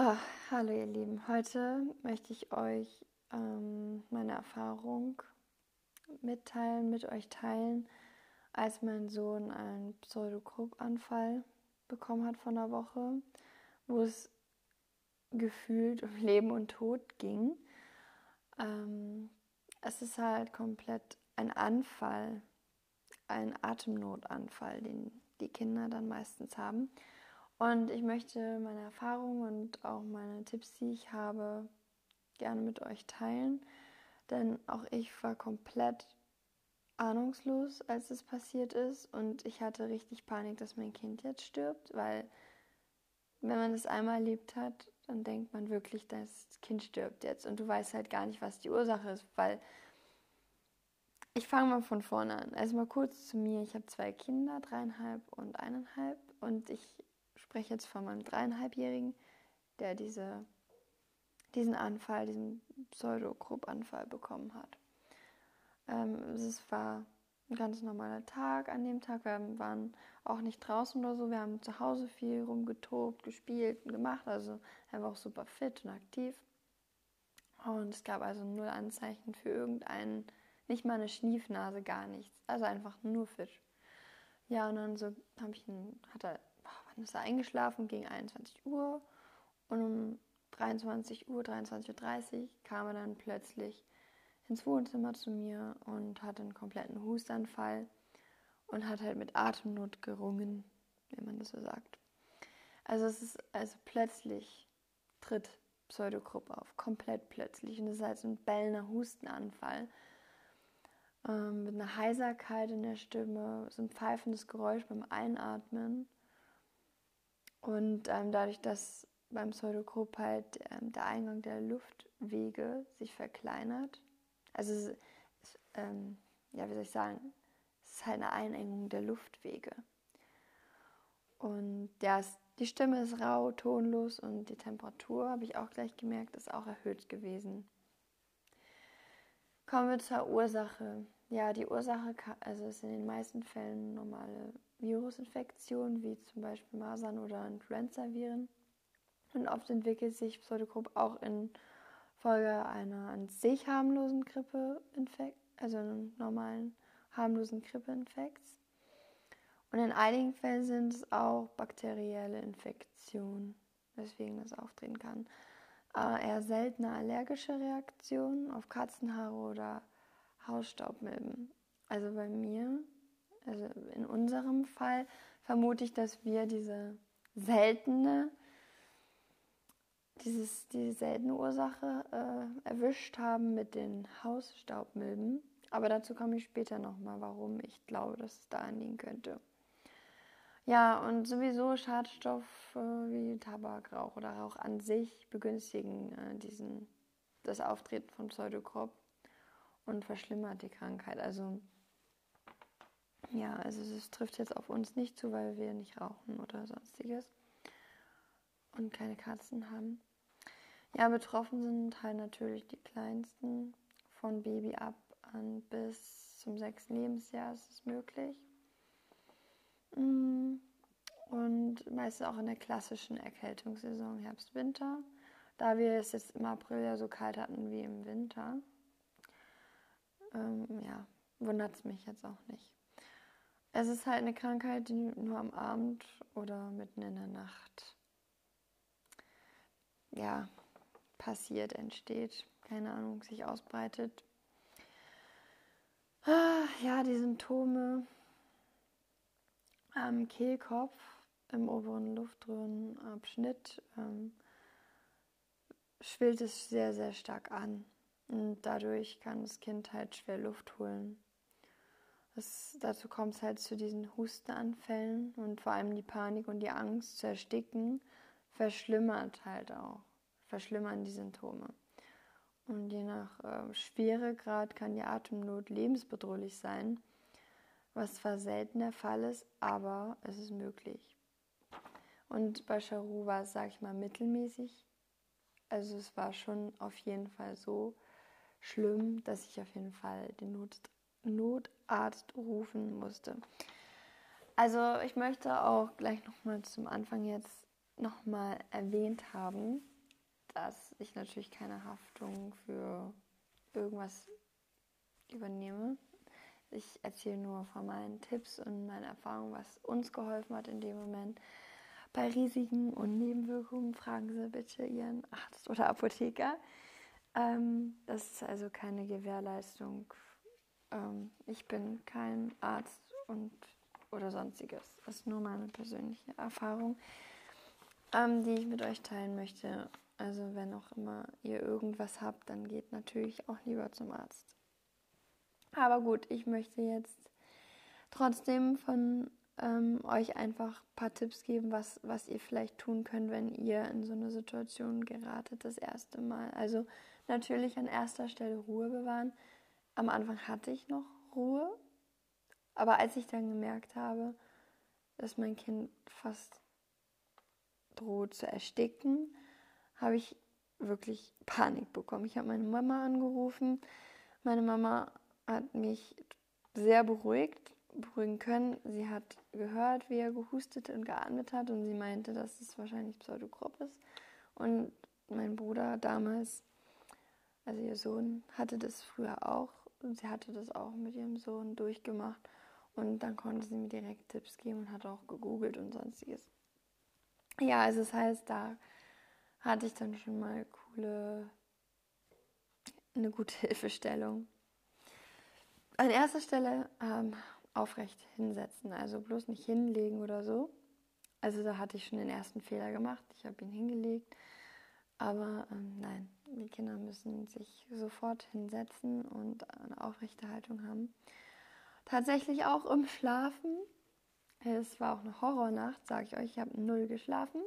Oh, hallo ihr Lieben, heute möchte ich euch ähm, meine Erfahrung mitteilen, mit euch teilen, als mein Sohn einen Pseudokrupp-Anfall bekommen hat von einer Woche, wo es gefühlt um Leben und Tod ging. Ähm, es ist halt komplett ein Anfall, ein Atemnotanfall, den die Kinder dann meistens haben. Und ich möchte meine Erfahrungen und auch meine Tipps, die ich habe, gerne mit euch teilen. Denn auch ich war komplett ahnungslos, als es passiert ist. Und ich hatte richtig Panik, dass mein Kind jetzt stirbt, weil wenn man es einmal erlebt hat, dann denkt man wirklich, das Kind stirbt jetzt. Und du weißt halt gar nicht, was die Ursache ist, weil ich fange mal von vorne an. Also mal kurz zu mir. Ich habe zwei Kinder, dreieinhalb und eineinhalb. Und ich spreche jetzt von meinem dreieinhalbjährigen, der diese, diesen Anfall, diesen Pseudogrupp-Anfall bekommen hat. Ähm, es war ein ganz normaler Tag an dem Tag. Wir waren auch nicht draußen oder so. Wir haben zu Hause viel rumgetobt, gespielt und gemacht. Also er war auch super fit und aktiv. Und es gab also null Anzeichen für irgendeinen, nicht mal eine Schniefnase, gar nichts. Also einfach nur Fisch. Ja, und dann so habe ich ihn, hat er dann ist er eingeschlafen gegen 21 Uhr und um 23 Uhr, 23.30 Uhr kam er dann plötzlich ins Wohnzimmer zu mir und hatte einen kompletten Hustanfall und hat halt mit Atemnot gerungen, wenn man das so sagt. Also es ist also plötzlich tritt Pseudogruppe auf, komplett plötzlich und es ist halt so ein bellender Hustenanfall ähm, mit einer Heiserkeit in der Stimme, so ein pfeifendes Geräusch beim Einatmen und ähm, dadurch, dass beim Pseudogrop halt ähm, der Eingang der Luftwege sich verkleinert, also es, es, ähm, ja, wie soll ich sagen, es ist halt eine Einengung der Luftwege. Und ja, es, die Stimme ist rau, tonlos und die Temperatur, habe ich auch gleich gemerkt, ist auch erhöht gewesen. Kommen wir zur Ursache. Ja, die Ursache also ist in den meisten Fällen normale Virusinfektionen, wie zum Beispiel Masern oder Influenza-Viren. Und oft entwickelt sich Pseudogrupp auch in Folge einer an sich harmlosen Grippeinfekt, also einem normalen harmlosen Grippeinfekts. Und in einigen Fällen sind es auch bakterielle Infektionen, weswegen das auftreten kann. Aber eher seltene allergische Reaktionen auf Katzenhaare oder Hausstaubmilben. Also bei mir also in unserem Fall vermute ich, dass wir diese seltene, dieses, die seltene Ursache äh, erwischt haben mit den Hausstaubmilben. Aber dazu komme ich später nochmal, warum ich glaube, dass es daran liegen könnte. Ja, und sowieso Schadstoffe wie Tabakrauch oder Rauch an sich begünstigen äh, diesen, das Auftreten von Pseudokrab und verschlimmert die Krankheit. Also ja, also es trifft jetzt auf uns nicht zu, weil wir nicht rauchen oder sonstiges und keine Katzen haben. Ja, betroffen sind halt natürlich die kleinsten von Baby ab an bis zum sechsten Lebensjahr ist es möglich. Mm, und meistens auch in der klassischen Erkältungssaison Herbst-Winter, da wir es jetzt im April ja so kalt hatten wie im Winter. Ähm, ja, wundert es mich jetzt auch nicht. Es ist halt eine Krankheit, die nur am Abend oder mitten in der Nacht ja, passiert, entsteht, keine Ahnung, sich ausbreitet. Ah, ja, die Symptome am Kehlkopf, im oberen Luftröhrenabschnitt ähm, schwillt es sehr, sehr stark an. Und dadurch kann das Kind halt schwer Luft holen. Das, dazu kommt es halt zu diesen Hustenanfällen und vor allem die Panik und die Angst zu ersticken verschlimmert halt auch, verschlimmern die Symptome. Und je nach äh, Schweregrad kann die Atemnot lebensbedrohlich sein, was zwar selten der Fall ist, aber es ist möglich. Und bei Charu war es, sag ich mal, mittelmäßig. Also es war schon auf jeden Fall so schlimm, dass ich auf jeden Fall den Not Notarzt rufen musste. Also ich möchte auch gleich nochmal zum Anfang jetzt nochmal erwähnt haben, dass ich natürlich keine Haftung für irgendwas übernehme. Ich erzähle nur von meinen Tipps und meinen Erfahrungen, was uns geholfen hat in dem Moment. Bei Risiken und Nebenwirkungen fragen Sie bitte Ihren Arzt oder Apotheker. Ähm, das ist also keine Gewährleistung. Ähm, ich bin kein Arzt und oder sonstiges. Das ist nur meine persönliche Erfahrung, ähm, die ich mit euch teilen möchte. Also wenn auch immer ihr irgendwas habt, dann geht natürlich auch lieber zum Arzt. Aber gut, ich möchte jetzt trotzdem von ähm, euch einfach ein paar Tipps geben, was, was ihr vielleicht tun könnt, wenn ihr in so eine Situation geratet das erste Mal. Also natürlich an erster Stelle Ruhe bewahren. Am Anfang hatte ich noch Ruhe, aber als ich dann gemerkt habe, dass mein Kind fast droht zu ersticken, habe ich wirklich Panik bekommen. Ich habe meine Mama angerufen. Meine Mama hat mich sehr beruhigt, beruhigen können. Sie hat gehört, wie er gehustet und geatmet hat und sie meinte, dass es wahrscheinlich Pseudogrop ist. Und mein Bruder damals, also ihr Sohn, hatte das früher auch. Sie hatte das auch mit ihrem Sohn durchgemacht. Und dann konnte sie mir direkt Tipps geben und hat auch gegoogelt und sonstiges. Ja, also das heißt, da hatte ich dann schon mal coole, eine gute Hilfestellung. An erster Stelle ähm, aufrecht hinsetzen, also bloß nicht hinlegen oder so. Also da hatte ich schon den ersten Fehler gemacht. Ich habe ihn hingelegt. Aber ähm, nein, die Kinder müssen sich sofort hinsetzen und eine aufrechte Haltung haben. Tatsächlich auch im Schlafen. Es war auch eine Horrornacht, sage ich euch. Ich habe null geschlafen.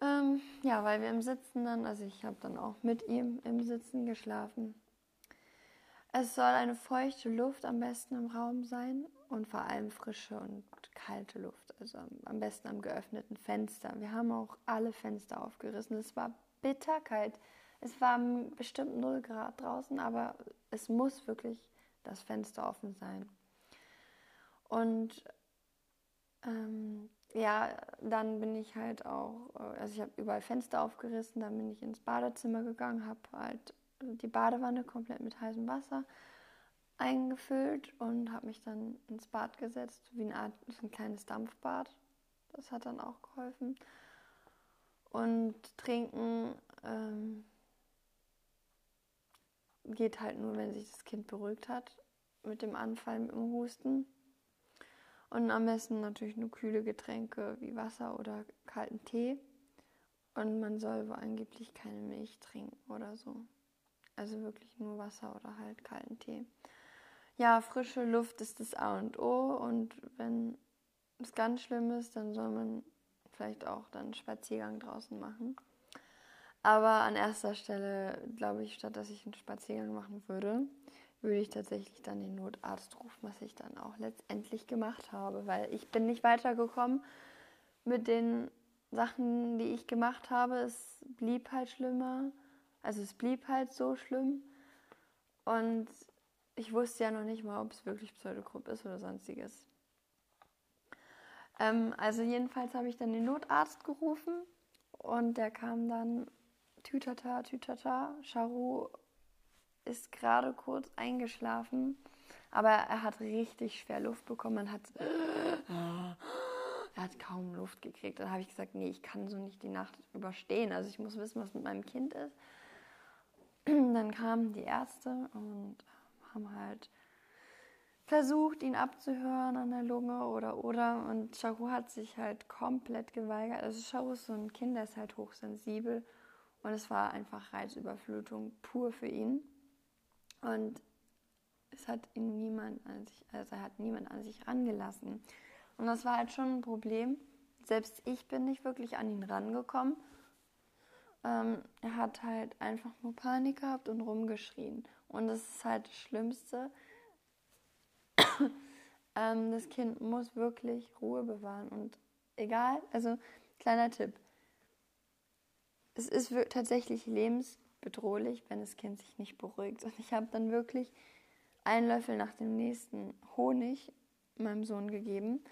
Ähm, ja, weil wir im Sitzen dann, also ich habe dann auch mit ihm im Sitzen geschlafen. Es soll eine feuchte Luft am besten im Raum sein und vor allem frische und kalte Luft, also am besten am geöffneten Fenster. Wir haben auch alle Fenster aufgerissen. Es war bitterkalt. Es war bestimmt 0 Grad draußen, aber es muss wirklich das Fenster offen sein. Und ähm, ja, dann bin ich halt auch, äh, also ich habe überall Fenster aufgerissen, dann bin ich ins Badezimmer gegangen, habe halt die Badewanne komplett mit heißem Wasser eingefüllt und habe mich dann ins Bad gesetzt, wie eine Art, so ein kleines Dampfbad. Das hat dann auch geholfen. Und trinken ähm, geht halt nur, wenn sich das Kind beruhigt hat mit dem Anfall, mit dem Husten. Und am besten natürlich nur kühle Getränke wie Wasser oder kalten Tee. Und man soll wohl angeblich keine Milch trinken oder so. Also wirklich nur Wasser oder halt kalten Tee. Ja, frische Luft ist das A und O. Und wenn es ganz schlimm ist, dann soll man vielleicht auch dann einen Spaziergang draußen machen. Aber an erster Stelle glaube ich, statt dass ich einen Spaziergang machen würde, würde ich tatsächlich dann den Notarzt rufen, was ich dann auch letztendlich gemacht habe, weil ich bin nicht weitergekommen mit den Sachen, die ich gemacht habe. Es blieb halt schlimmer. Also es blieb halt so schlimm. Und ich wusste ja noch nicht mal, ob es wirklich Pseudogruppe ist oder sonstiges. Ähm, also jedenfalls habe ich dann den Notarzt gerufen und der kam dann Tütata, Tütata, Charu ist gerade kurz eingeschlafen, aber er hat richtig schwer Luft bekommen. Man hat, er hat kaum Luft gekriegt. Dann habe ich gesagt, nee, ich kann so nicht die Nacht überstehen. Also ich muss wissen, was mit meinem Kind ist. Dann kamen die Ärzte und haben halt versucht, ihn abzuhören an der Lunge oder oder. Und Charu hat sich halt komplett geweigert. Also Charu ist so ein Kind, der ist halt hochsensibel. Und es war einfach Reizüberflutung pur für ihn. Und es hat ihn niemand an sich, also er hat niemand an sich rangelassen. Und das war halt schon ein Problem. Selbst ich bin nicht wirklich an ihn rangekommen. Ähm, er hat halt einfach nur Panik gehabt und rumgeschrien. Und das ist halt das Schlimmste. Ähm, das Kind muss wirklich Ruhe bewahren. Und egal, also kleiner Tipp. Es ist tatsächlich lebens bedrohlich, wenn das Kind sich nicht beruhigt. Und ich habe dann wirklich einen Löffel nach dem nächsten Honig meinem Sohn gegeben.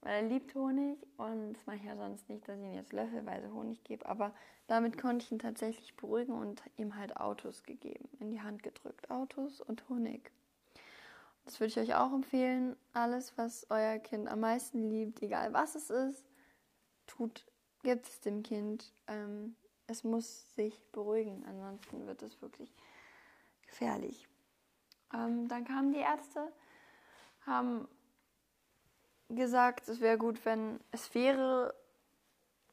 weil er liebt Honig und das mache ich ja sonst nicht, dass ich ihm jetzt löffelweise Honig gebe, aber damit konnte ich ihn tatsächlich beruhigen und ihm halt Autos gegeben, in die Hand gedrückt. Autos und Honig. Das würde ich euch auch empfehlen. Alles, was euer Kind am meisten liebt, egal was es ist, tut, gibt es dem Kind. Ähm, es muss sich beruhigen, ansonsten wird es wirklich gefährlich. Ähm, dann kamen die Ärzte, haben gesagt, es wäre gut, wenn es wäre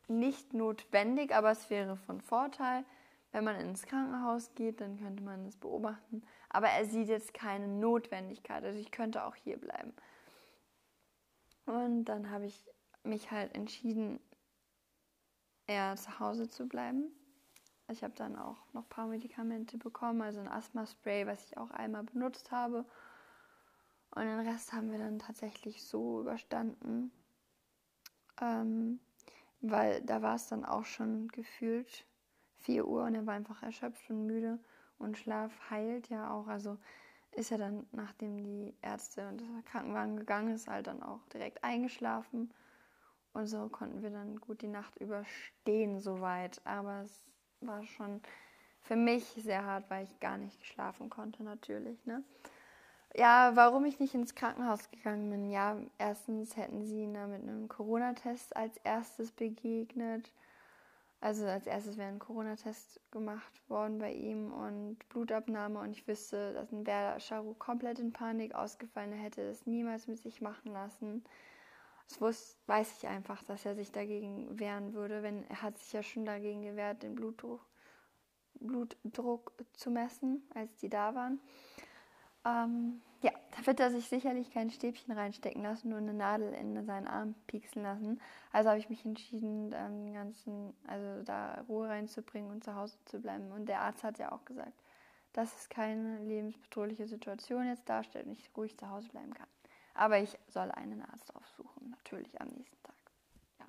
nicht notwendig, aber es wäre von Vorteil, wenn man ins Krankenhaus geht, dann könnte man es beobachten. Aber er sieht jetzt keine Notwendigkeit, also ich könnte auch hier bleiben. Und dann habe ich mich halt entschieden, eher zu Hause zu bleiben. Ich habe dann auch noch ein paar Medikamente bekommen, also ein Asthma-Spray, was ich auch einmal benutzt habe. Und den Rest haben wir dann tatsächlich so überstanden, ähm, weil da war es dann auch schon gefühlt 4 Uhr und er war einfach erschöpft und müde und Schlaf heilt ja auch. Also ist er dann, nachdem die Ärzte und der Krankenwagen gegangen ist, halt dann auch direkt eingeschlafen. Und so konnten wir dann gut die Nacht überstehen soweit. Aber es war schon für mich sehr hart, weil ich gar nicht schlafen konnte natürlich. Ne? Ja, warum ich nicht ins Krankenhaus gegangen bin. Ja, erstens hätten sie da mit einem Corona-Test als erstes begegnet. Also als erstes wäre ein Corona-Test gemacht worden bei ihm und Blutabnahme und ich wüsste, dass ein wäre Charu komplett in Panik ausgefallen. Er hätte es niemals mit sich machen lassen. Das wusste, weiß ich einfach, dass er sich dagegen wehren würde, wenn er hat sich ja schon dagegen gewehrt, den Blutdruck, Blutdruck zu messen, als die da waren. Ähm, ja, da wird er sich sicherlich kein Stäbchen reinstecken lassen, nur eine Nadel in seinen Arm pieksen lassen. Also habe ich mich entschieden, den ganzen, also da Ruhe reinzubringen und zu Hause zu bleiben. Und der Arzt hat ja auch gesagt, dass es keine lebensbedrohliche Situation jetzt darstellt und ich ruhig zu Hause bleiben kann. Aber ich soll einen Arzt aufsuchen, natürlich am nächsten Tag. Ja.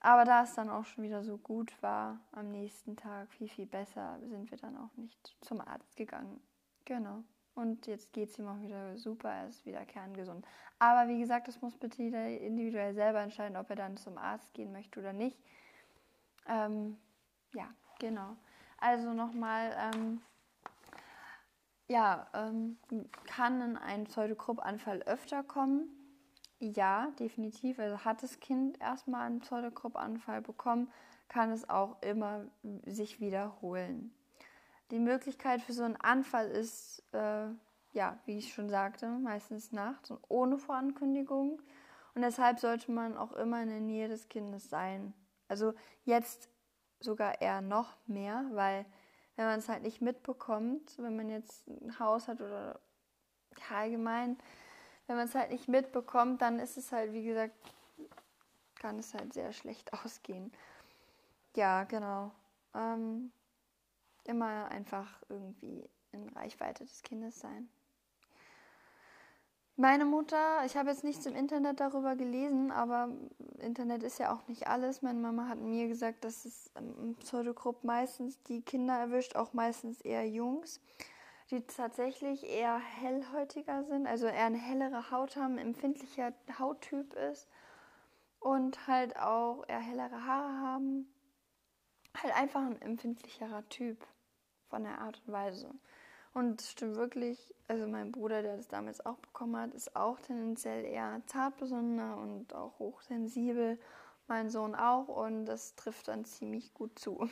Aber da es dann auch schon wieder so gut war, am nächsten Tag viel, viel besser, sind wir dann auch nicht zum Arzt gegangen. Genau. Und jetzt geht es ihm auch wieder super, er ist wieder kerngesund. Aber wie gesagt, das muss bitte jeder individuell selber entscheiden, ob er dann zum Arzt gehen möchte oder nicht. Ähm, ja, genau. Also nochmal, ähm, ja, ähm, kann ein Pseudokrupp-Anfall öfter kommen? Ja, definitiv. Also hat das Kind erstmal einen Pseudokrupp-Anfall bekommen, kann es auch immer sich wiederholen. Die Möglichkeit für so einen Anfall ist, äh, ja, wie ich schon sagte, meistens nachts und ohne Vorankündigung. Und deshalb sollte man auch immer in der Nähe des Kindes sein. Also jetzt sogar eher noch mehr, weil wenn man es halt nicht mitbekommt, wenn man jetzt ein Haus hat oder allgemein, wenn man es halt nicht mitbekommt, dann ist es halt, wie gesagt, kann es halt sehr schlecht ausgehen. Ja, genau. Ähm, immer einfach irgendwie in Reichweite des Kindes sein. Meine Mutter, ich habe jetzt nichts im Internet darüber gelesen, aber Internet ist ja auch nicht alles. Meine Mama hat mir gesagt, dass es im Pseudogrupp meistens die Kinder erwischt, auch meistens eher Jungs, die tatsächlich eher hellhäutiger sind, also eher eine hellere Haut haben, empfindlicher Hauttyp ist und halt auch eher hellere Haare haben. Halt einfach ein empfindlicherer Typ von der Art und Weise. Und es stimmt wirklich, also mein Bruder, der das damals auch bekommen hat, ist auch tendenziell eher zartbesonnener und auch hochsensibel. Mein Sohn auch und das trifft dann ziemlich gut zu.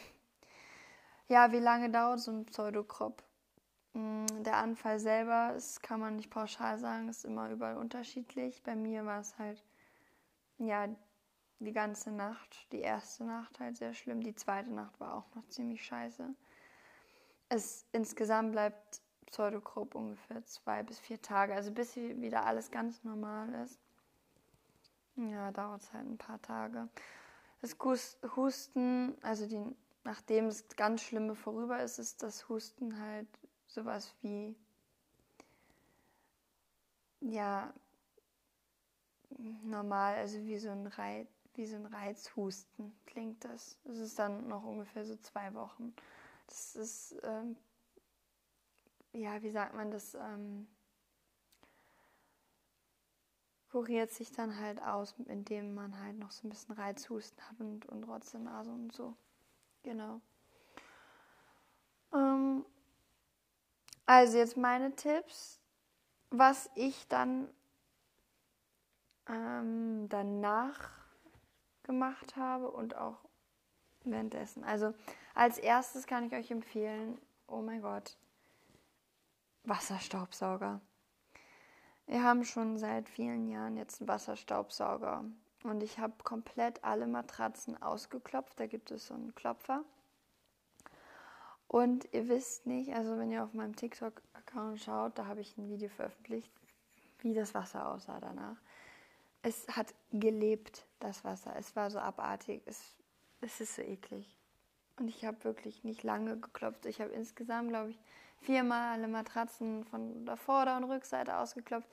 Ja, wie lange dauert so ein Pseudokrop? Mm, der Anfall selber, das kann man nicht pauschal sagen, ist immer überall unterschiedlich. Bei mir war es halt, ja, die ganze Nacht, die erste Nacht halt sehr schlimm. Die zweite Nacht war auch noch ziemlich scheiße. Es insgesamt bleibt Pseudogrupp ungefähr zwei bis vier Tage, also bis wieder alles ganz normal ist. Ja, dauert es halt ein paar Tage. Das Husten, also die, nachdem das ganz Schlimme vorüber ist, ist das Husten halt sowas wie, ja, normal, also wie so ein Reiz, wie so ein Reizhusten klingt das. Das ist dann noch ungefähr so zwei Wochen. Das ist, ähm, ja, wie sagt man das? Ähm, kuriert sich dann halt aus, indem man halt noch so ein bisschen Reizhusten hat und, und Rotze Nase und so. Genau. Ähm, also jetzt meine Tipps, was ich dann ähm, danach gemacht habe und auch währenddessen. Also als erstes kann ich euch empfehlen, oh mein Gott, Wasserstaubsauger. Wir haben schon seit vielen Jahren jetzt einen Wasserstaubsauger und ich habe komplett alle Matratzen ausgeklopft. Da gibt es so einen Klopfer. Und ihr wisst nicht, also wenn ihr auf meinem TikTok-Account schaut, da habe ich ein Video veröffentlicht, wie das Wasser aussah danach. Es hat gelebt, das Wasser. Es war so abartig. Es, es ist so eklig. Und ich habe wirklich nicht lange geklopft. Ich habe insgesamt, glaube ich, viermal alle Matratzen von der Vorder- und Rückseite ausgeklopft.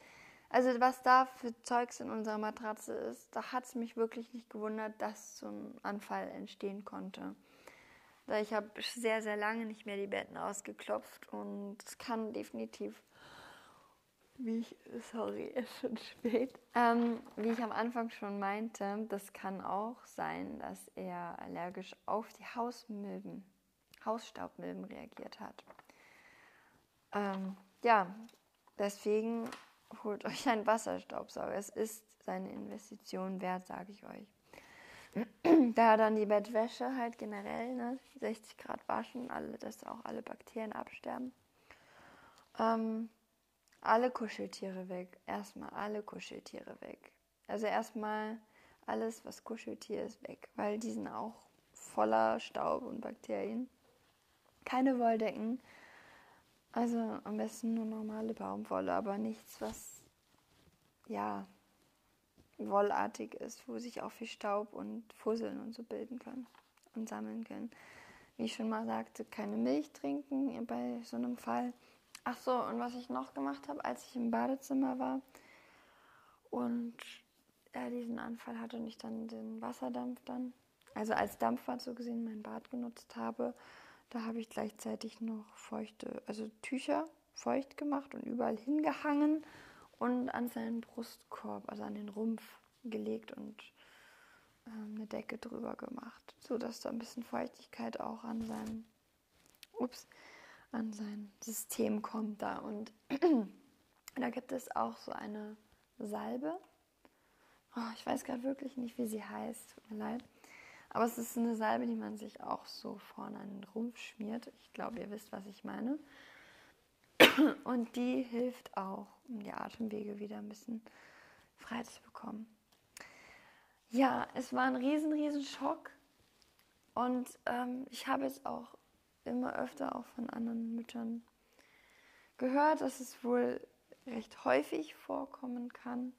Also was da für Zeugs in unserer Matratze ist, da hat es mich wirklich nicht gewundert, dass so ein Anfall entstehen konnte. Ich habe sehr, sehr lange nicht mehr die Betten ausgeklopft und es kann definitiv wie ich, sorry, ist schon spät. Ähm, wie ich am Anfang schon meinte, das kann auch sein, dass er allergisch auf die Hausmilben, Hausstaubmilben reagiert hat. Ähm, ja, deswegen holt euch einen Wasserstaubsauger. Es ist seine Investition wert, sage ich euch. da dann die Bettwäsche halt generell, ne, 60 Grad waschen, alle, dass auch alle Bakterien absterben. Ähm, alle Kuscheltiere weg. Erstmal alle Kuscheltiere weg. Also erstmal alles, was Kuscheltier ist, weg, weil die sind auch voller Staub und Bakterien. Keine Wolldecken. Also am besten nur normale Baumwolle, aber nichts, was ja wollartig ist, wo sich auch viel Staub und Fusseln und so bilden können und sammeln können. Wie ich schon mal sagte, keine Milch trinken bei so einem Fall. Ach so, und was ich noch gemacht habe, als ich im Badezimmer war und er diesen Anfall hatte und ich dann den Wasserdampf dann, also als Dampfer so gesehen, mein Bad genutzt habe, da habe ich gleichzeitig noch feuchte, also Tücher feucht gemacht und überall hingehangen und an seinen Brustkorb, also an den Rumpf gelegt und ähm, eine Decke drüber gemacht, sodass da ein bisschen Feuchtigkeit auch an seinem, ups, an sein System kommt da. Und da gibt es auch so eine Salbe. Oh, ich weiß gerade wirklich nicht, wie sie heißt. Tut mir leid. Aber es ist eine Salbe, die man sich auch so vorne an den Rumpf schmiert. Ich glaube, ihr wisst, was ich meine. Und die hilft auch, um die Atemwege wieder ein bisschen frei zu bekommen. Ja, es war ein riesen, riesen Schock. Und ähm, ich habe es auch immer öfter auch von anderen Müttern gehört, dass es wohl recht häufig vorkommen kann.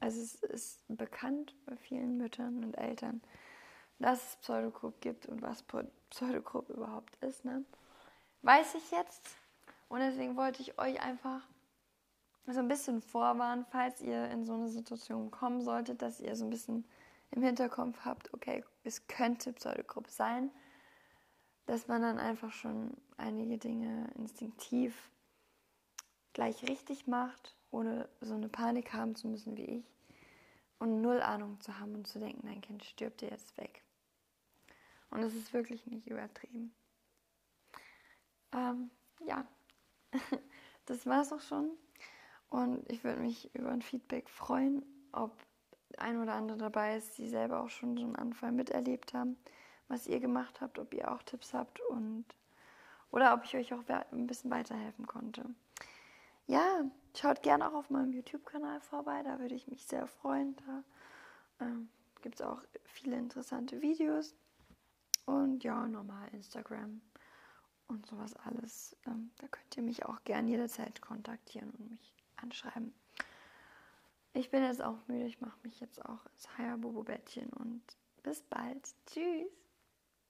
Also es ist bekannt bei vielen Müttern und Eltern, dass es Pseudogrupp gibt und was Pseudogrupp überhaupt ist. Ne? Weiß ich jetzt. Und deswegen wollte ich euch einfach so ein bisschen vorwarnen, falls ihr in so eine Situation kommen solltet, dass ihr so ein bisschen im Hinterkopf habt, okay, es könnte Pseudogruppe sein dass man dann einfach schon einige Dinge instinktiv gleich richtig macht, ohne so eine Panik haben zu müssen wie ich und null Ahnung zu haben und zu denken, dein Kind stirbt dir jetzt weg. Und es ist wirklich nicht übertrieben. Ähm, ja, das war es auch schon. Und ich würde mich über ein Feedback freuen, ob ein oder andere dabei ist, die selber auch schon so einen Anfall miterlebt haben was ihr gemacht habt, ob ihr auch Tipps habt und oder ob ich euch auch ein bisschen weiterhelfen konnte. Ja, schaut gerne auch auf meinem YouTube-Kanal vorbei, da würde ich mich sehr freuen. Da ähm, gibt es auch viele interessante Videos und ja, normal Instagram und sowas alles. Ähm, da könnt ihr mich auch gerne jederzeit kontaktieren und mich anschreiben. Ich bin jetzt auch müde, ich mache mich jetzt auch ins Hayabubu-Bettchen und bis bald. Tschüss.